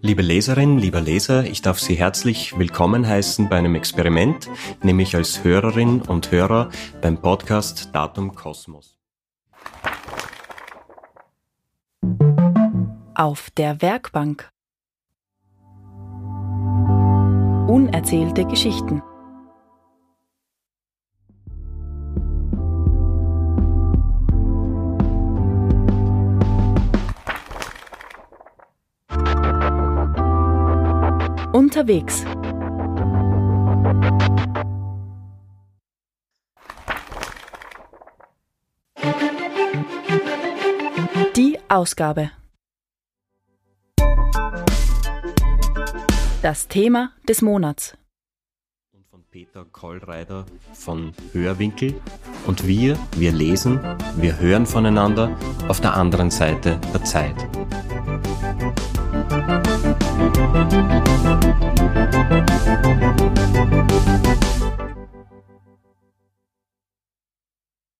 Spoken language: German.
Liebe Leserin, lieber Leser, ich darf Sie herzlich willkommen heißen bei einem Experiment, nämlich als Hörerin und Hörer beim Podcast Datum Kosmos. Auf der Werkbank. Unerzählte Geschichten. Unterwegs. Die Ausgabe. Das Thema des Monats. Und von Peter Kollreider von Hörwinkel. Und wir, wir lesen, wir hören voneinander auf der anderen Seite der Zeit.